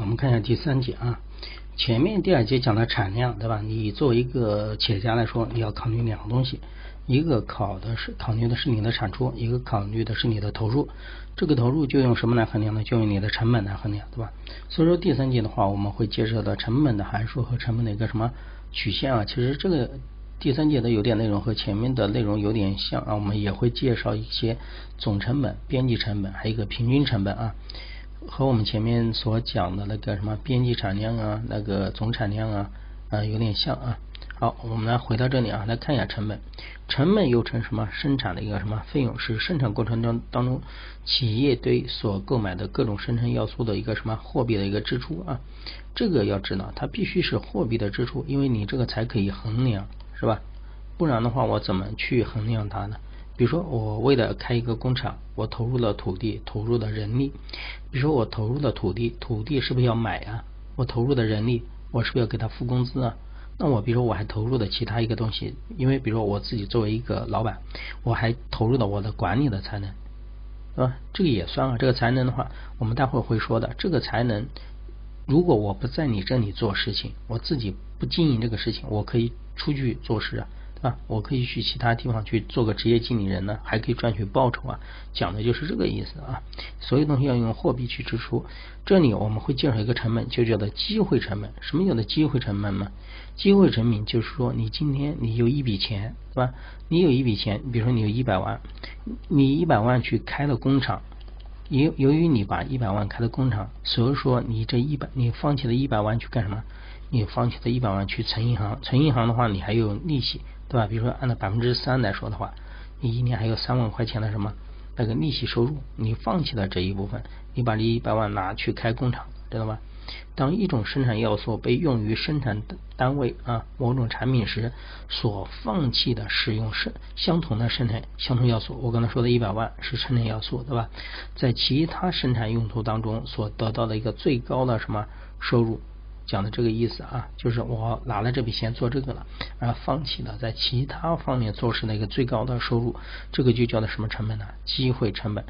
我们看一下第三节啊，前面第二节讲的产量，对吧？你作为一个企业家来说，你要考虑两个东西，一个考的是考虑的是你的产出，一个考虑的是你的投入。这个投入就用什么来衡量呢？就用你的成本来衡量，对吧？所以说第三节的话，我们会介绍到成本的函数和成本的一个什么曲线啊。其实这个第三节的有点内容和前面的内容有点像啊，我们也会介绍一些总成本、边际成本，还有一个平均成本啊。和我们前面所讲的那个什么边际产量啊，那个总产量啊，啊有点像啊。好，我们来回到这里啊，来看一下成本。成本又称什么？生产的一个什么费用？是生产过程中当中企业对所购买的各种生产要素的一个什么货币的一个支出啊？这个要知道，它必须是货币的支出，因为你这个才可以衡量，是吧？不然的话，我怎么去衡量它呢？比如说，我为了开一个工厂，我投入了土地，投入了人力。比如说，我投入的土地，土地是不是要买啊？我投入的人力，我是不是要给他付工资啊？那我比如说，我还投入的其他一个东西，因为比如说我自己作为一个老板，我还投入了我的管理的才能，是吧？这个也算啊。这个才能的话，我们待会儿会说的。这个才能，如果我不在你这里做事情，我自己不经营这个事情，我可以出去做事啊。啊，我可以去其他地方去做个职业经理人呢，还可以赚取报酬啊，讲的就是这个意思啊。所有东西要用货币去支出。这里我们会介绍一个成本，就叫做机会成本。什么叫做机会成本呢？机会成本就是说，你今天你有一笔钱，对吧？你有一笔钱，比如说你有一百万，你一百万去开了工厂，由由于你把一百万开了工厂，所以说你这一百，你放弃了一百万去干什么？你放弃了一百万去存银行，存银行的话，你还有利息。对吧？比如说按照百分之三来说的话，你一年还有三万块钱的什么那个利息收入，你放弃了这一部分，你把这一百万拿去开工厂，知道吧？当一种生产要素被用于生产单位啊某种产品时，所放弃的使用是相同的生产相同要素，我刚才说的一百万是生产要素，对吧？在其他生产用途当中所得到的一个最高的什么收入？讲的这个意思啊，就是我拿了这笔钱做这个了，而放弃了在其他方面做事那个最高的收入，这个就叫做什么成本呢？机会成本。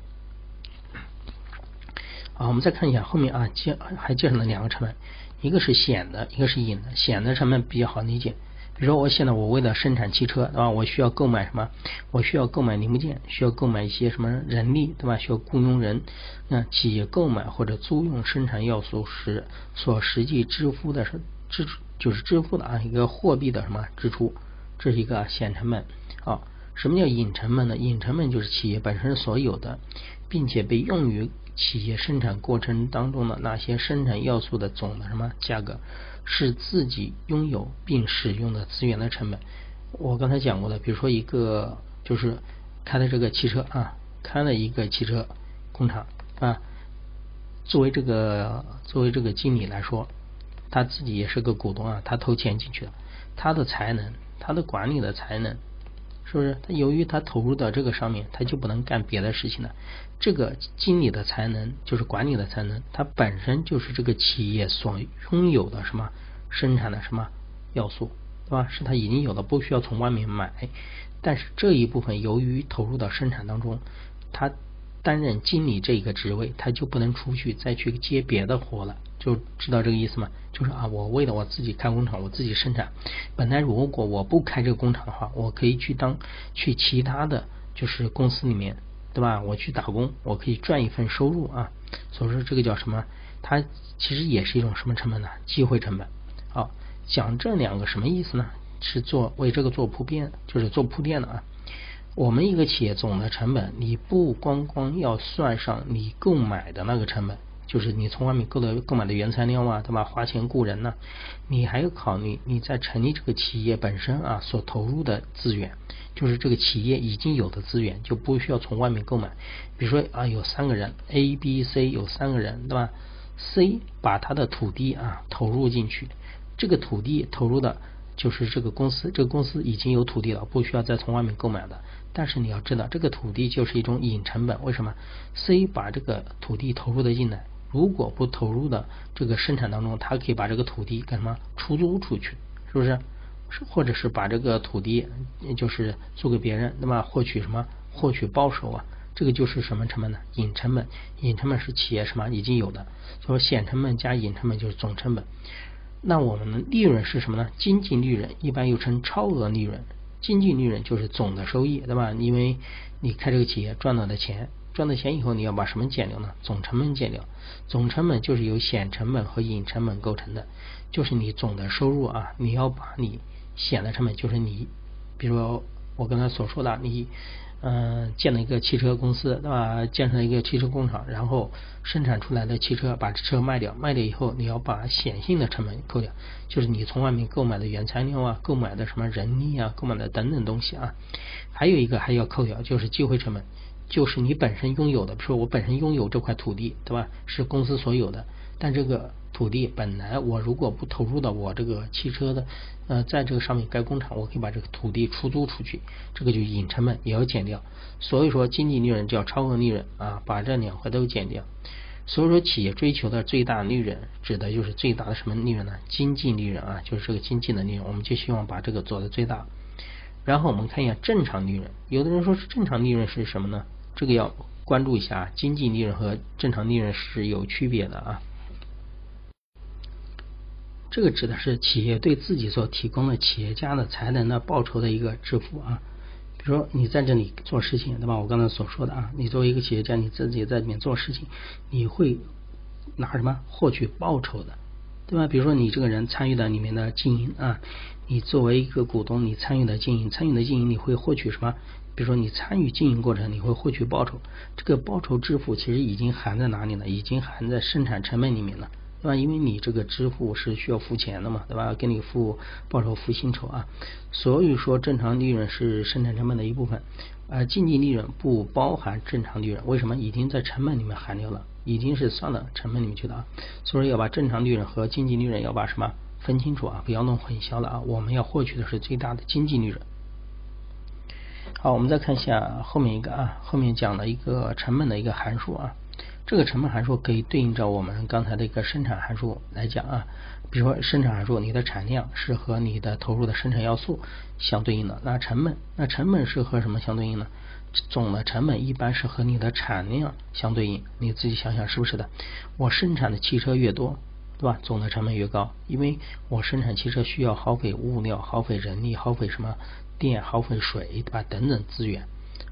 好，我们再看一下后面啊，介还介绍了两个成本，一个是显的，一个是隐的。显的成本比较好理解。比如说，我现在我为了生产汽车，对吧？我需要购买什么？我需要购买零部件，需要购买一些什么人力，对吧？需要雇佣人。那企业购买或者租用生产要素时所实际支付的是支就是支付的啊一个货币的什么支出，这是一个显成本。啊，什么叫隐成本呢？隐成本就是企业本身所有的，并且被用于企业生产过程当中的那些生产要素的总的什么价格。是自己拥有并使用的资源的成本。我刚才讲过的，比如说一个就是开的这个汽车啊，开了一个汽车工厂啊，作为这个作为这个经理来说，他自己也是个股东啊，他投钱进去的，他的才能，他的管理的才能。是不是？他由于他投入到这个上面，他就不能干别的事情了。这个经理的才能，就是管理的才能，它本身就是这个企业所拥有的什么生产的什么要素，对吧？是他已经有的，不需要从外面买。但是这一部分由于投入到生产当中，他担任经理这一个职位，他就不能出去再去接别的活了。就知道这个意思吗？就是啊，我为了我自己开工厂，我自己生产。本来如果我不开这个工厂的话，我可以去当去其他的就是公司里面，对吧？我去打工，我可以赚一份收入啊。所以说这个叫什么？它其实也是一种什么成本呢？机会成本。好，讲这两个什么意思呢？是做为这个做铺垫，就是做铺垫的啊。我们一个企业总的成本，你不光光要算上你购买的那个成本。就是你从外面购的购买的原材料啊，对吧？花钱雇人呢，你还要考虑你在成立这个企业本身啊所投入的资源，就是这个企业已经有的资源，就不需要从外面购买。比如说啊，有三个人 A、B、C 有三个人，对吧？C 把他的土地啊投入进去，这个土地投入的就是这个公司，这个公司已经有土地了，不需要再从外面购买的。但是你要知道，这个土地就是一种隐成本。为什么？C 把这个土地投入的进来。如果不投入的这个生产当中，他可以把这个土地干什么出租出去，是不是？是或者是把这个土地就是租给别人，那么获取什么？获取报酬啊？这个就是什么成本呢？隐成本，隐成本是企业什么已经有的，所以说显成本加隐成本就是总成本。那我们的利润是什么呢？经济利润一般又称超额利润，经济利润就是总的收益，对吧？因为你开这个企业赚到的钱，赚到钱以后你要把什么减掉呢？总成本减掉，总成本就是由显成本和隐成本构成的，就是你总的收入啊，你要把你显的成本，就是你，比如我刚才所说的，你。嗯，建了一个汽车公司，对吧？建成一个汽车工厂，然后生产出来的汽车，把车卖掉，卖掉以后，你要把显性的成本扣掉，就是你从外面购买的原材料啊，购买的什么人力啊，购买的等等东西啊。还有一个还要扣掉，就是机会成本，就是你本身拥有的，比如说我本身拥有这块土地，对吧？是公司所有的，但这个。土地本来我如果不投入到我这个汽车的呃在这个上面盖工厂，我可以把这个土地出租出去，这个就隐成本也要减掉。所以说经济利润叫超额利润啊，把这两块都减掉。所以说企业追求的最大利润，指的就是最大的什么利润呢？经济利润啊，就是这个经济的利润，我们就希望把这个做的最大。然后我们看一下正常利润，有的人说是正常利润是什么呢？这个要关注一下，经济利润和正常利润是有区别的啊。这个指的是企业对自己所提供的企业家的才能的报酬的一个支付啊。比如说你在这里做事情，对吧？我刚才所说的啊，你作为一个企业家，你自己在里面做事情，你会拿什么获取报酬的，对吧？比如说你这个人参与到里面的经营啊，你作为一个股东，你参与的经营，参与的经营，你会获取什么？比如说你参与经营过程，你会获取报酬。这个报酬支付其实已经含在哪里了？已经含在生产成本里面了。对吧？因为你这个支付是需要付钱的嘛，对吧？给你付报酬、付薪酬啊。所以说，正常利润是生产成本的一部分，而经济利润不包含正常利润。为什么？已经在成本里面含掉了，已经是算到成本里面去的啊。所以要把正常利润和经济利润要把什么分清楚啊？不要弄混淆了啊。我们要获取的是最大的经济利润。好，我们再看一下后面一个啊，后面讲了一个成本的一个函数啊。这个成本函数可以对应着我们刚才的一个生产函数来讲啊，比如说生产函数，你的产量是和你的投入的生产要素相对应的，那成本，那成本是和什么相对应呢？总的成本一般是和你的产量相对应，你自己想想是不是的？我生产的汽车越多，对吧？总的成本越高，因为我生产汽车需要耗费物料、耗费人力、耗费什么电、耗费水，对吧？等等资源。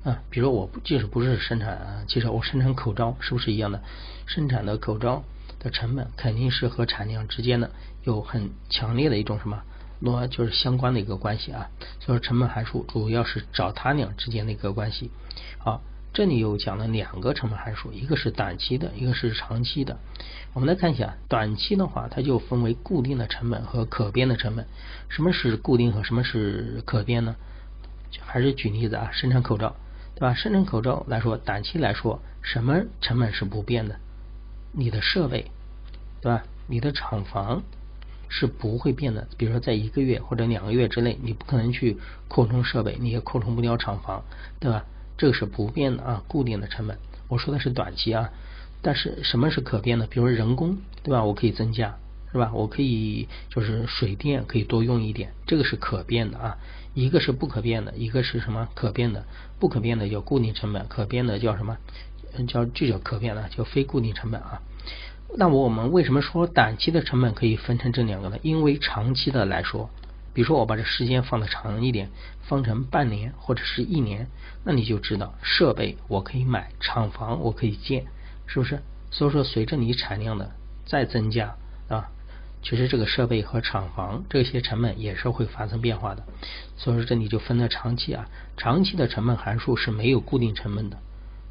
啊，比如我即使不是生产汽车，我生产口罩，是不是一样的？生产的口罩的成本肯定是和产量之间的有很强烈的一种什么，那就是相关的一个关系啊。所以说成本函数主要是找它俩之间的一个关系。好，这里又讲了两个成本函数，一个是短期的，一个是长期的。我们来看一下，短期的话，它就分为固定的成本和可变的成本。什么是固定和什么是可变呢？还是举例子啊，生产口罩。对吧？生产口罩来说，短期来说，什么成本是不变的？你的设备，对吧？你的厂房是不会变的。比如说，在一个月或者两个月之内，你不可能去扩充设备，你也扩充不了厂房，对吧？这个是不变的啊，固定的成本。我说的是短期啊，但是什么是可变的？比如说人工，对吧？我可以增加，是吧？我可以就是水电可以多用一点，这个是可变的啊。一个是不可变的，一个是什么可变的？不可变的叫固定成本，可变的叫什么？叫就叫可变的，叫非固定成本啊。那我们为什么说短期的成本可以分成这两个呢？因为长期的来说，比如说我把这时间放的长一点，放成半年或者是一年，那你就知道设备我可以买，厂房我可以建，是不是？所以说随着你产量的再增加啊。其实这个设备和厂房这些成本也是会发生变化的，所以说这里就分了长期啊，长期的成本函数是没有固定成本的，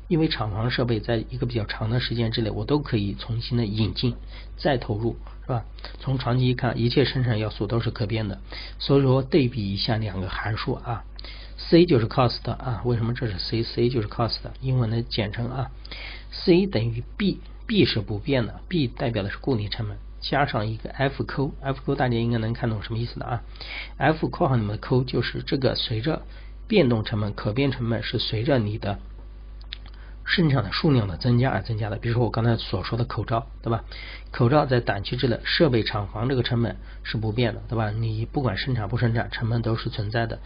因为厂房设备在一个比较长的时间之内，我都可以重新的引进再投入，是吧？从长期看，一切生产要素都是可变的，所以说对比一下两个函数啊，C 就是 cost 啊，为什么这是 C？C 就是 cost，英文的简称啊，C 等于 B，B 是不变的，B 代表的是固定成本。加上一个 F 扣，F 扣大家应该能看懂什么意思的啊？F 括号里面的扣就是这个随着变动成本、可变成本是随着你的生产的数量的增加而增加的。比如说我刚才所说的口罩，对吧？口罩在短期之内，设备厂房这个成本是不变的，对吧？你不管生产不生产，成本都是存在的。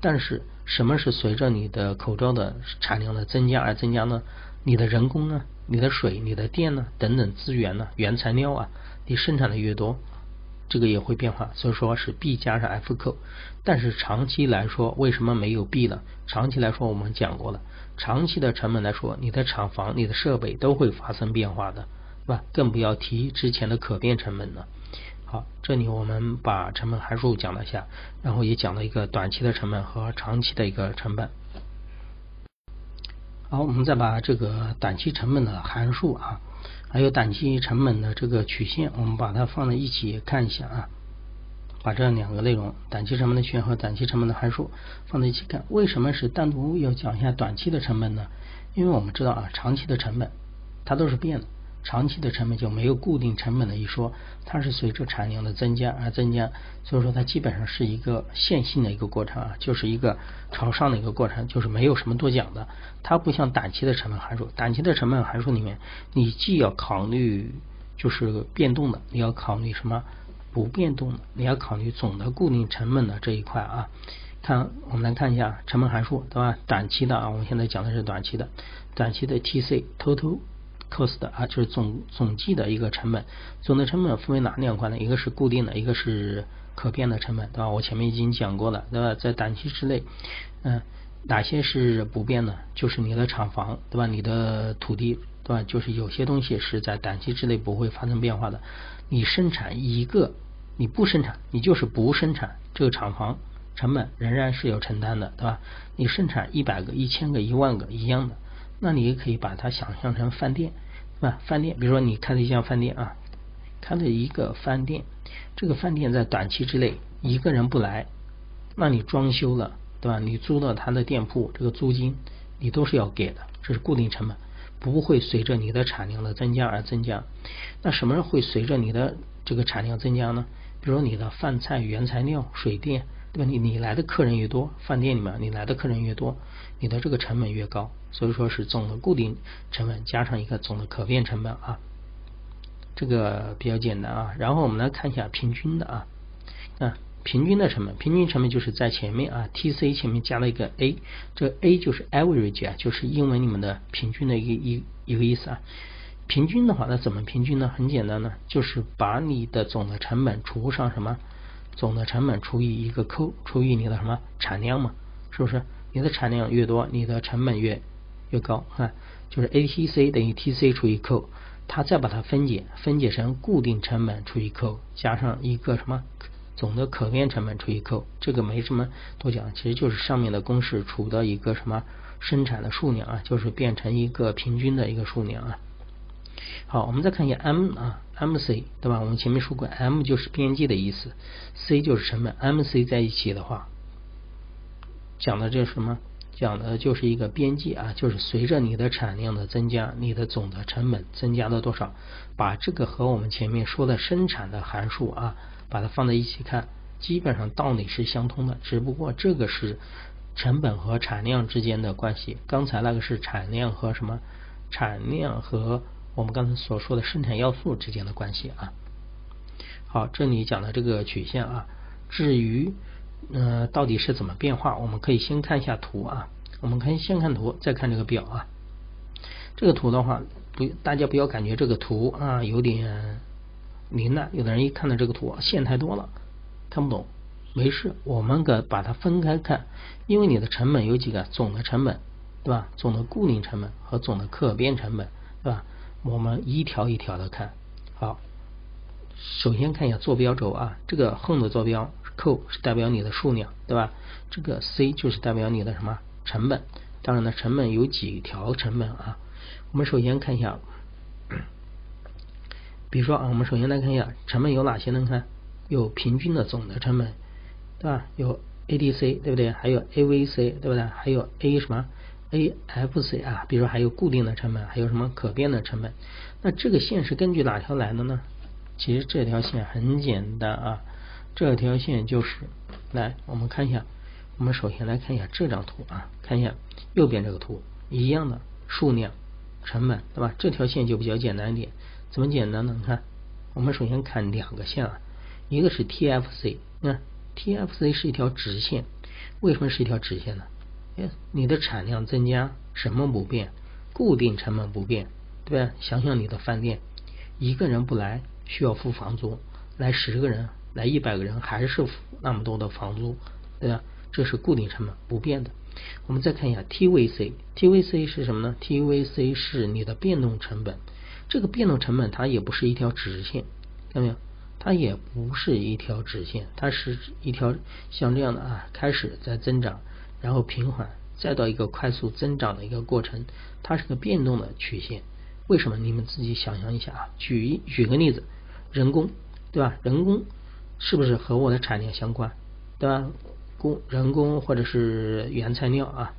但是什么是随着你的口罩的产量的增加而增加呢？你的人工呢？你的水、你的电呢？等等资源呢？原材料啊，你生产的越多。这个也会变化，所以说是 B 加上 F 扣，但是长期来说为什么没有 B 呢？长期来说我们讲过了，长期的成本来说，你的厂房、你的设备都会发生变化的，是吧？更不要提之前的可变成本了。好，这里我们把成本函数讲了一下，然后也讲了一个短期的成本和长期的一个成本。好，我们再把这个短期成本的函数啊。还有短期成本的这个曲线，我们把它放在一起看一下啊。把这两个内容，短期成本的曲线和短期成本的函数放在一起看。为什么是单独要讲一下短期的成本呢？因为我们知道啊，长期的成本它都是变的。长期的成本就没有固定成本的一说，它是随着产量的增加而增加，所以说它基本上是一个线性的一个过程啊，就是一个朝上的一个过程，就是没有什么多讲的。它不像短期的成本函数，短期的成本函数里面，你既要考虑就是变动的，你要考虑什么不变动的，你要考虑总的固定成本的这一块啊。看，我们来看一下成本函数，对吧？短期的啊，我们现在讲的是短期的，短期的 TC total。cost 啊，就是总总计的一个成本，总的成本分为哪两块呢？一个是固定的，一个是可变的成本，对吧？我前面已经讲过了，对吧？在短期之内，嗯，哪些是不变的？就是你的厂房，对吧？你的土地，对吧？就是有些东西是在短期之内不会发生变化的。你生产一个，你不生产，你就是不生产，这个厂房成本仍然是要承担的，对吧？你生产一百个、一千个、一万个一样的。那你也可以把它想象成饭店，对吧？饭店，比如说你开了一家饭店啊，开了一个饭店，这个饭店在短期之内一个人不来，那你装修了，对吧？你租了他的店铺，这个租金你都是要给的，这是固定成本，不会随着你的产量的增加而增加。那什么会随着你的这个产量增加呢？比如说你的饭菜原材料、水电。对吧？你你来的客人越多，饭店里面你来的客人越多，你的这个成本越高，所以说是总的固定成本加上一个总的可变成本啊，这个比较简单啊。然后我们来看一下平均的啊，啊，平均的成本，平均成本就是在前面啊，T C 前面加了一个 A，这 A 就是 average 啊，就是英文里面的平均的一个一一个意思啊。平均的话，那怎么平均呢？很简单呢，就是把你的总的成本除上什么？总的成本除以一个 Q，除以你的什么产量嘛，是不是？你的产量越多，你的成本越越高啊。就是 A T C 等于 T C 除以 Q，，它再把它分解，分解成固定成本除以 Q，加上一个什么总的可变成本除以 Q，，这个没什么多讲，其实就是上面的公式除的一个什么生产的数量啊，就是变成一个平均的一个数量啊。好，我们再看一下 M 啊，MC 对吧？我们前面说过，M 就是边际的意思，C 就是成本，MC 在一起的话，讲的这是什么？讲的就是一个边际啊，就是随着你的产量的增加，你的总的成本增加了多少？把这个和我们前面说的生产的函数啊，把它放在一起看，基本上道理是相通的，只不过这个是成本和产量之间的关系，刚才那个是产量和什么？产量和我们刚才所说的生产要素之间的关系啊，好，这里讲的这个曲线啊，至于呃到底是怎么变化，我们可以先看一下图啊，我们可以先看图，再看这个表啊。这个图的话，不，大家不要感觉这个图啊有点凌乱，有的人一看到这个图线太多了看不懂，没事，我们给把它分开看，因为你的成本有几个，总的成本对吧？总的固定成本和总的可变成本对吧？我们一条一条的看，好，首先看一下坐标轴啊，这个横的坐标扣是代表你的数量，对吧？这个 C 就是代表你的什么成本？当然呢，成本有几条成本啊？我们首先看一下，比如说啊，我们首先来看一下成本有哪些呢？看有平均的总的成本，对吧？有 ADC 对不对？还有 AVC 对不对？还有 A 什么？AFC 啊，比如说还有固定的成本，还有什么可变的成本？那这个线是根据哪条来的呢？其实这条线很简单啊，这条线就是来，我们看一下，我们首先来看一下这张图啊，看一下右边这个图，一样的数量成本，对吧？这条线就比较简单一点。怎么简单呢？你看，我们首先看两个线啊，一个是 TFC，那 TFC 是一条直线，为什么是一条直线呢？哎，你的产量增加，什么不变？固定成本不变，对吧？想想你的饭店，一个人不来需要付房租，来十个人，来一百个人还是付那么多的房租，对吧？这是固定成本不变的。我们再看一下 TVC，TVC 是什么呢？TVC 是你的变动成本。这个变动成本它也不是一条直线，看到没有？它也不是一条直线，它是一条像这样的啊，开始在增长，然后平缓，再到一个快速增长的一个过程，它是个变动的曲线。为什么？你们自己想象一下啊。举一举个例子，人工对吧？人工是不是和我的产量相关？对吧？工人工或者是原材料啊，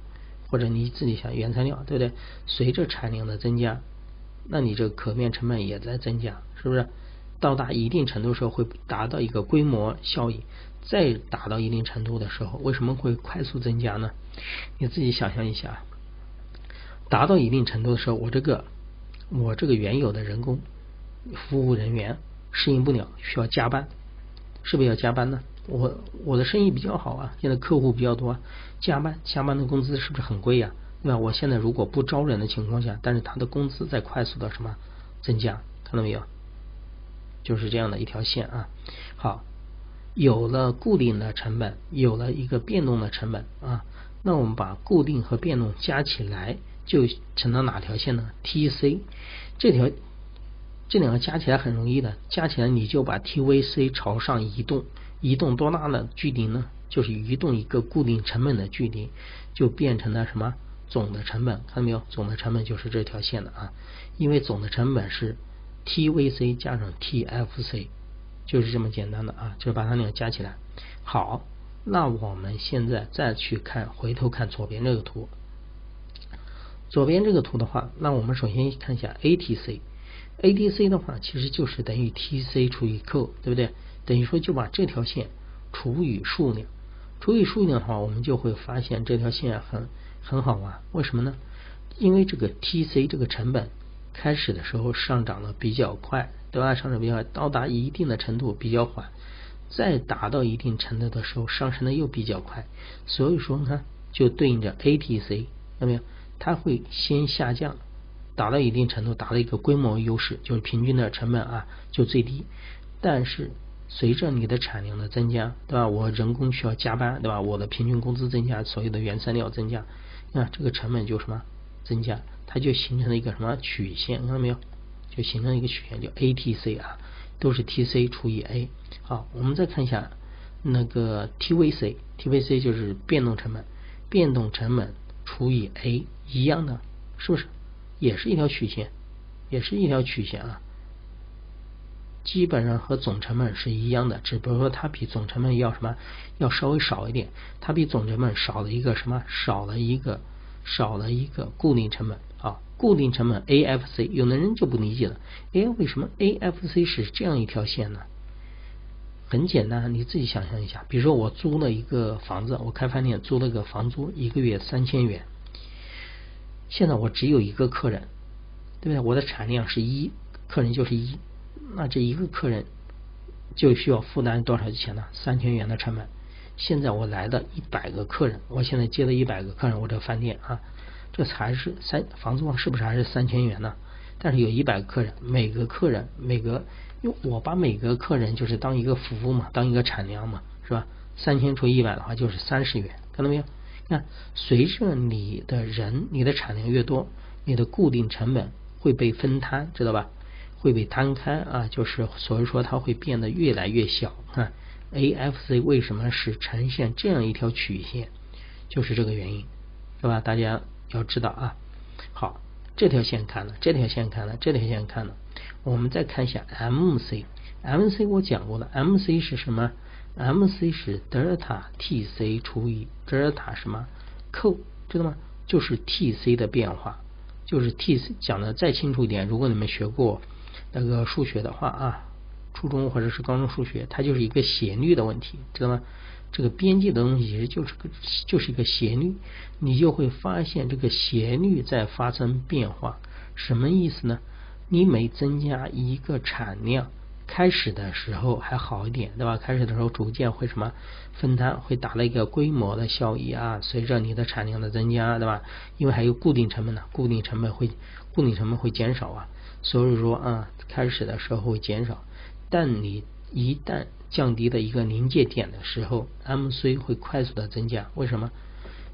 或者你自己想原材料，对不对？随着产量的增加，那你这个可变成本也在增加，是不是？到达一定程度时候会达到一个规模效应，再达到一定程度的时候，为什么会快速增加呢？你自己想象一下，达到一定程度的时候，我这个我这个原有的人工服务人员适应不了，需要加班，是不是要加班呢？我我的生意比较好啊，现在客户比较多，啊加班加班的工资是不是很贵呀？对吧？我现在如果不招人的情况下，但是他的工资在快速的什么增加，看到没有？就是这样的一条线啊。好，有了固定的成本，有了一个变动的成本啊，那我们把固定和变动加起来，就成了哪条线呢？TC 这条这两个加起来很容易的，加起来你就把 TVC 朝上移动。移动多大的距离呢？就是移动一个固定成本的距离，就变成了什么总的成本？看到没有？总的成本就是这条线的啊，因为总的成本是 TVC 加上 TFC，就是这么简单的啊，就是把它俩加起来。好，那我们现在再去看，回头看左边这个图。左边这个图的话，那我们首先看一下 ATC，ATC 的话其实就是等于 TC 除以 Q，对不对？等于说就把这条线除以数量，除以数量的话，我们就会发现这条线很很好玩。为什么呢？因为这个 TC 这个成本开始的时候上涨的比较快，对吧？上涨比较快，到达一定的程度比较缓，再达到一定程度的时候上升的又比较快。所以说呢，就对应着 ATC，看到没有？它会先下降，达到一定程度，达到一个规模优势，就是平均的成本啊就最低，但是。随着你的产量的增加，对吧？我人工需要加班，对吧？我的平均工资增加，所有的原材料增加，那这个成本就什么增加？它就形成了一个什么曲线？看到没有？就形成一个曲线，叫 ATC 啊，都是 TC 除以 A。好，我们再看一下那个 TVC，TVC 就是变动成本，变动成本除以 A 一样的，是不是？也是一条曲线，也是一条曲线啊。基本上和总成本是一样的，只不过说它比总成本要什么，要稍微少一点。它比总成本少了一个什么？少了一个少了一个固定成本！固定成本 AFC，有的人就不理解了，哎，为什么 AFC 是这样一条线呢？很简单，你自己想象一下，比如说我租了一个房子，我开饭店租了个房租一个月三千元，现在我只有一个客人，对不对？我的产量是一，客人就是一。那这一个客人就需要负担多少钱呢？三千元的成本。现在我来的一百个客人，我现在接了一百个客人，我这饭店啊，这才是三房租是不是还是三千元呢？但是有一百个客人，每个客人每个，因为我把每个客人就是当一个服务嘛，当一个产量嘛，是吧？三千除一百的话就是三十元，看到没有？看，随着你的人，你的产量越多，你的固定成本会被分摊，知道吧？会被摊开啊，就是所以说它会变得越来越小啊。AFC 为什么是呈现这样一条曲线？就是这个原因，是吧？大家要知道啊。好，这条线看了，这条线看了，这条线看了，我们再看一下 MC，MC 我讲过了，MC 是什么？MC 是德尔塔 TC 除以德尔塔什么 Q，知道吗？就是 TC 的变化，就是 TC 讲的再清楚一点，如果你们学过。那个数学的话啊，初中或者是高中数学，它就是一个斜率的问题，知道吗？这个边际的东西其实就是个就是一个斜率，你就会发现这个斜率在发生变化，什么意思呢？你每增加一个产量，开始的时候还好一点，对吧？开始的时候逐渐会什么分摊，会达到一个规模的效益啊。随着你的产量的增加，对吧？因为还有固定成本呢，固定成本会固定成本会减少啊。所以说啊，开始的时候会减少，但你一旦降低的一个临界点的时候，MC 会快速的增加。为什么？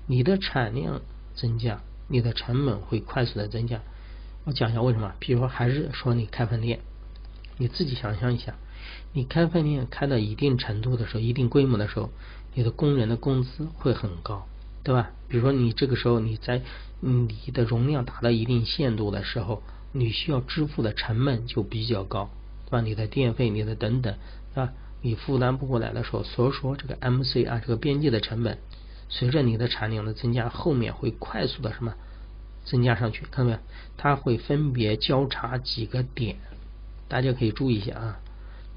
你的产量增加，你的成本会快速的增加。我讲一下为什么，比如说还是说你开饭店，你自己想象一下，你开饭店开到一定程度的时候，一定规模的时候，你的工人的工资会很高，对吧？比如说你这个时候你在你的容量达到一定限度的时候，你需要支付的成本就比较高，对吧？你的电费、你的等等，对吧？你负担不过来的时候，所以说这个 MC 啊，这个边际的成本，随着你的产量的增加，后面会快速的什么？增加上去，看到没有？它会分别交叉几个点，大家可以注意一下啊。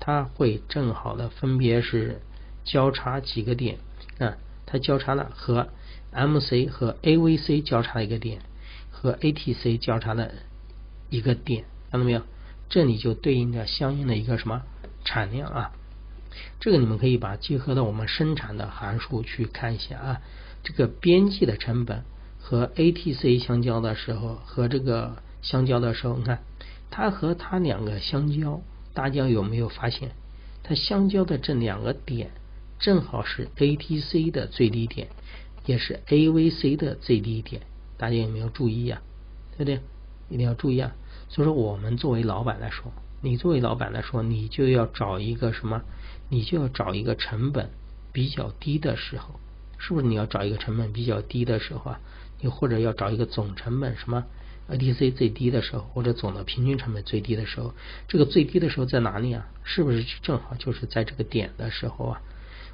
它会正好的分别是交叉几个点啊，它交叉了和 MC 和 AVC 交叉一个点，和 ATC 交叉的一个点，看到没有？这里就对应着相应的一个什么产量啊？这个你们可以把结合到我们生产的函数去看一下啊。这个边际的成本。和 ATC 相交的时候，和这个相交的时候，你看它和它两个相交，大家有没有发现，它相交的这两个点正好是 ATC 的最低点，也是 AVC 的最低点，大家有没有注意呀？对不对？一定要注意啊！所以说，我们作为老板来说，你作为老板来说，你就要找一个什么？你就要找一个成本比较低的时候，是不是？你要找一个成本比较低的时候啊？你或者要找一个总成本什么 adc 最低的时候，或者总的平均成本最低的时候，这个最低的时候在哪里啊？是不是正好就是在这个点的时候啊？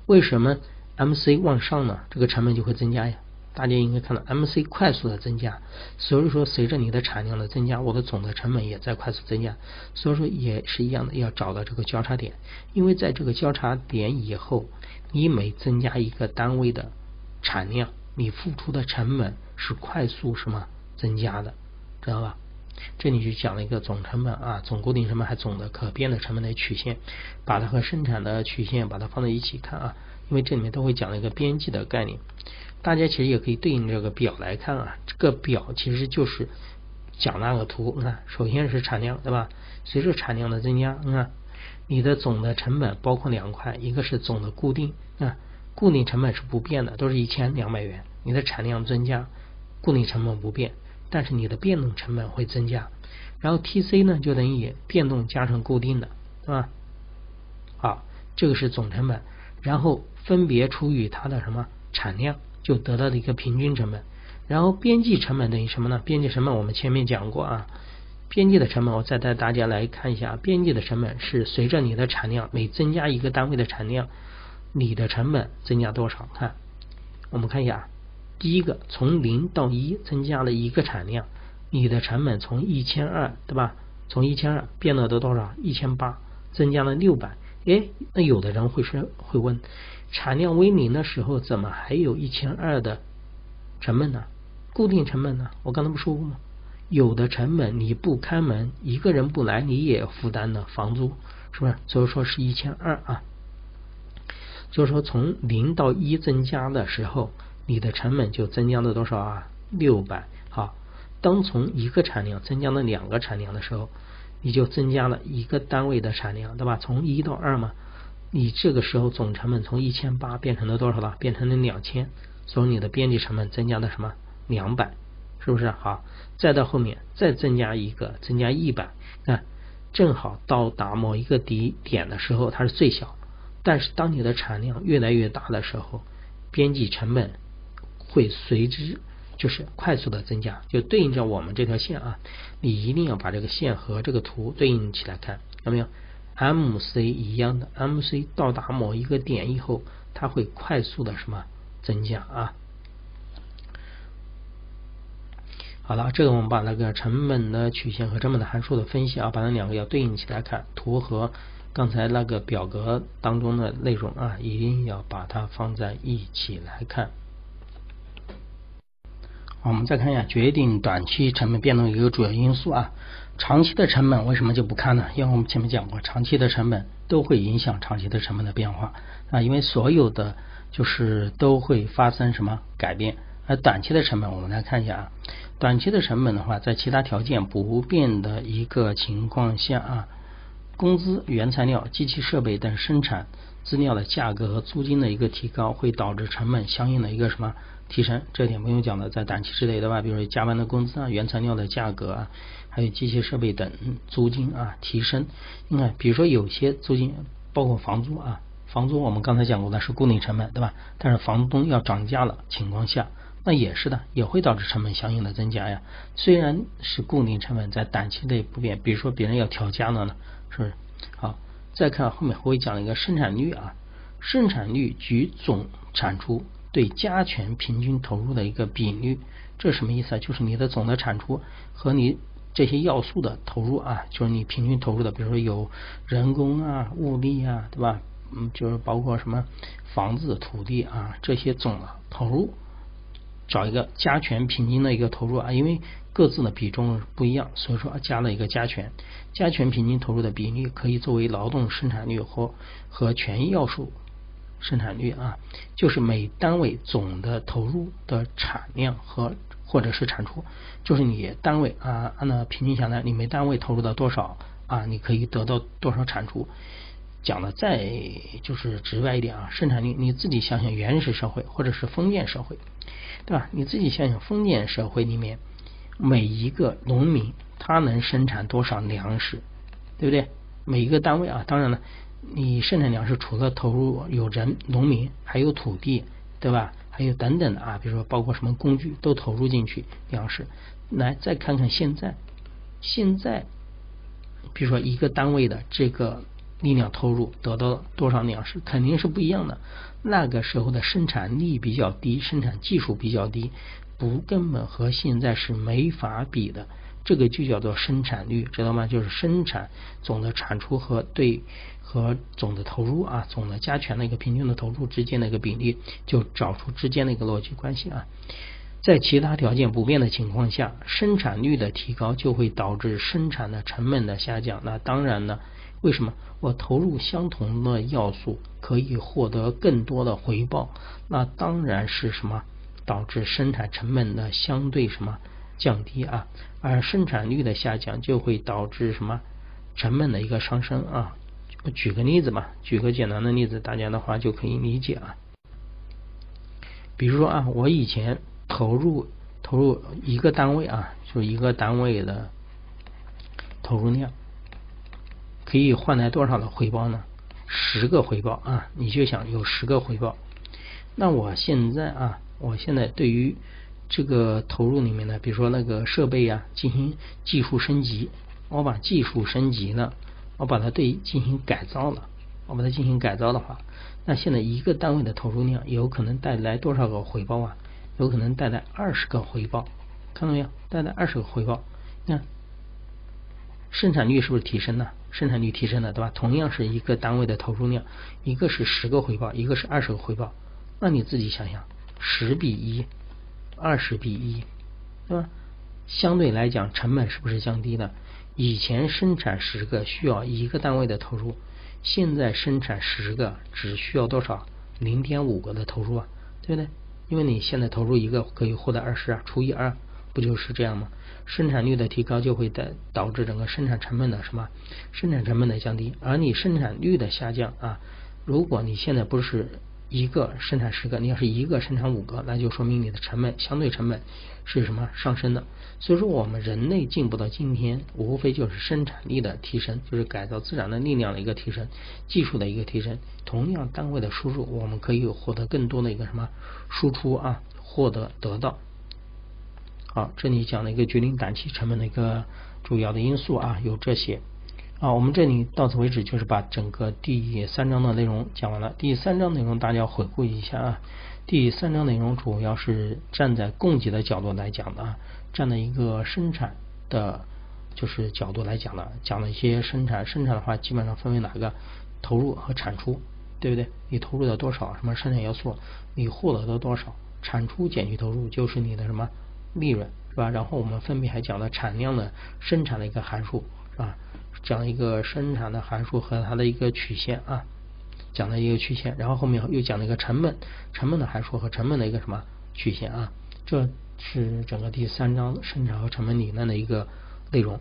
为什么 MC 往上呢？这个成本就会增加呀？大家应该看到 MC 快速的增加，所以说随着你的产量的增加，我的总的成本也在快速增加，所以说也是一样的，要找到这个交叉点，因为在这个交叉点以后，你每增加一个单位的产量，你付出的成本。是快速什么增加的，知道吧？这里就讲了一个总成本啊，总固定成本还总的可变的成本的曲线，把它和生产的曲线把它放在一起看啊，因为这里面都会讲了一个边际的概念。大家其实也可以对应这个表来看啊，这个表其实就是讲那个图。你看，首先是产量，对吧？随着产量的增加，你看你的总的成本包括两块，一个是总的固定啊，固定成本是不变的，都是一千两百元。你的产量增加。固定成本不变，但是你的变动成本会增加。然后 TC 呢，就等于变动加成固定的，对吧？好，这个是总成本，然后分别除以它的什么产量，就得到的一个平均成本。然后边际成本等于什么呢？边际成本我们前面讲过啊，边际的成本我再带大家来看一下，边际的成本是随着你的产量每增加一个单位的产量，你的成本增加多少？看，我们看一下。第一个从零到一增加了一个产量，你的成本从一千二，对吧？从一千二变到多少？一千八，增加了六百。哎，那有的人会说会问，产量为零的时候，怎么还有一千二的成本呢？固定成本呢？我刚才不说过吗？有的成本你不开门，一个人不来，你也负担的房租，是不是？所以说是一千二啊。就是说从零到一增加的时候。你的成本就增加了多少啊？六百。好，当从一个产量增加了两个产量的时候，你就增加了一个单位的产量，对吧？从一到二嘛，你这个时候总成本从一千八变成了多少了？变成了两千，所以你的边际成本增加了什么？两百，是不是？好，再到后面再增加一个，增加一百，看，正好到达某一个底点的时候，它是最小。但是当你的产量越来越大的时候，边际成本。会随之就是快速的增加，就对应着我们这条线啊，你一定要把这个线和这个图对应起来看，有没有？MC 一样的，MC 到达某一个点以后，它会快速的什么增加啊？好了，这个我们把那个成本的曲线和成本的函数的分析啊，把那两个要对应起来看，图和刚才那个表格当中的内容啊，一定要把它放在一起来看。我们再看一下决定短期成本变动一个主要因素啊，长期的成本为什么就不看呢？因为我们前面讲过，长期的成本都会影响长期的成本的变化啊，因为所有的就是都会发生什么改变。而短期的成本，我们来看一下啊，短期的成本的话，在其他条件不变的一个情况下啊，工资、原材料、机器设备等生产资料的价格和租金的一个提高，会导致成本相应的一个什么？提升，这点不用讲的，在短期之内，对吧？比如说加班的工资啊、原材料的价格啊，还有机械设备等租金啊提升。你看，比如说有些租金，包括房租啊，房租我们刚才讲过的是固定成本，对吧？但是房东要涨价了情况下，那也是的，也会导致成本相应的增加呀。虽然是固定成本在短期内不变，比如说别人要调价了呢，是不是？好，再看后面会讲一个生产率啊，生产率举总产出。对加权平均投入的一个比率，这什么意思啊？就是你的总的产出和你这些要素的投入啊，就是你平均投入的，比如说有人工啊、物力啊，对吧？嗯，就是包括什么房子、土地啊这些总的投入，找一个加权平均的一个投入啊，因为各自的比重不一样，所以说加了一个加权，加权平均投入的比例可以作为劳动生产率和和权益要素。生产率啊，就是每单位总的投入的产量和或者是产出，就是你单位啊按照平均下来，你每单位投入的多少啊，你可以得到多少产出。讲的再就是直白一点啊，生产力你自己想想，原始社会或者是封建社会，对吧？你自己想想封建社会里面每一个农民他能生产多少粮食，对不对？每一个单位啊，当然了。你生产粮食除了投入有人农民，还有土地，对吧？还有等等的啊，比如说包括什么工具都投入进去粮食。来再看看现在，现在比如说一个单位的这个力量投入得到多少粮食，肯定是不一样的。那个时候的生产力比较低，生产技术比较低，不根本和现在是没法比的。这个就叫做生产率，知道吗？就是生产总的产出和对。和总的投入啊，总的加权的一个平均的投入之间的一个比例，就找出之间的一个逻辑关系啊。在其他条件不变的情况下，生产率的提高就会导致生产的成本的下降。那当然呢，为什么我投入相同的要素可以获得更多的回报？那当然是什么导致生产成本的相对什么降低啊？而生产率的下降就会导致什么成本的一个上升啊？我举个例子吧，举个简单的例子，大家的话就可以理解啊。比如说啊，我以前投入投入一个单位啊，就一个单位的投入量，可以换来多少的回报呢？十个回报啊，你就想有十个回报。那我现在啊，我现在对于这个投入里面的，比如说那个设备啊，进行技术升级，我把技术升级了。我把它对进行改造了，我把它进行改造的话，那现在一个单位的投入量有可能带来多少个回报啊？有可能带来二十个回报，看到没有？带来二十个回报，你看生产率是不是提升了？生产率提升了，对吧？同样是一个单位的投入量，一个是十个回报，一个是二十个回报，那你自己想想，十比一，二十比一，对吧？相对来讲，成本是不是降低了？以前生产十个需要一个单位的投入，现在生产十个只需要多少？零点五个的投入啊，对不对？因为你现在投入一个可以获得二十啊，除以二不就是这样吗？生产率的提高就会导导致整个生产成本的什么？生产成本的降低，而你生产率的下降啊，如果你现在不是。一个生产十个，你要是一个生产五个，那就说明你的成本相对成本是什么上升的。所以说，我们人类进步到今天，无非就是生产力的提升，就是改造自然的力量的一个提升，技术的一个提升。同样单位的输入，我们可以获得更多的一个什么输出啊，获得得到。好，这里讲了一个决定短期成本的一个主要的因素啊，有这些。啊，我们这里到此为止，就是把整个第三章的内容讲完了。第三章内容大家要回顾一下啊。第三章内容主要是站在供给的角度来讲的啊，站在一个生产的，就是角度来讲的，讲了一些生产。生产的话，基本上分为哪个？投入和产出，对不对？你投入的多少？什么生产要素？你获得的多少？产出减去投入就是你的什么利润，是吧？然后我们分别还讲了产量的生产的一个函数，是吧？讲一个生产的函数和它的一个曲线啊，讲了一个曲线，然后后面又讲了一个成本，成本的函数和成本的一个什么曲线啊？这是整个第三章生产和成本理论的一个内容。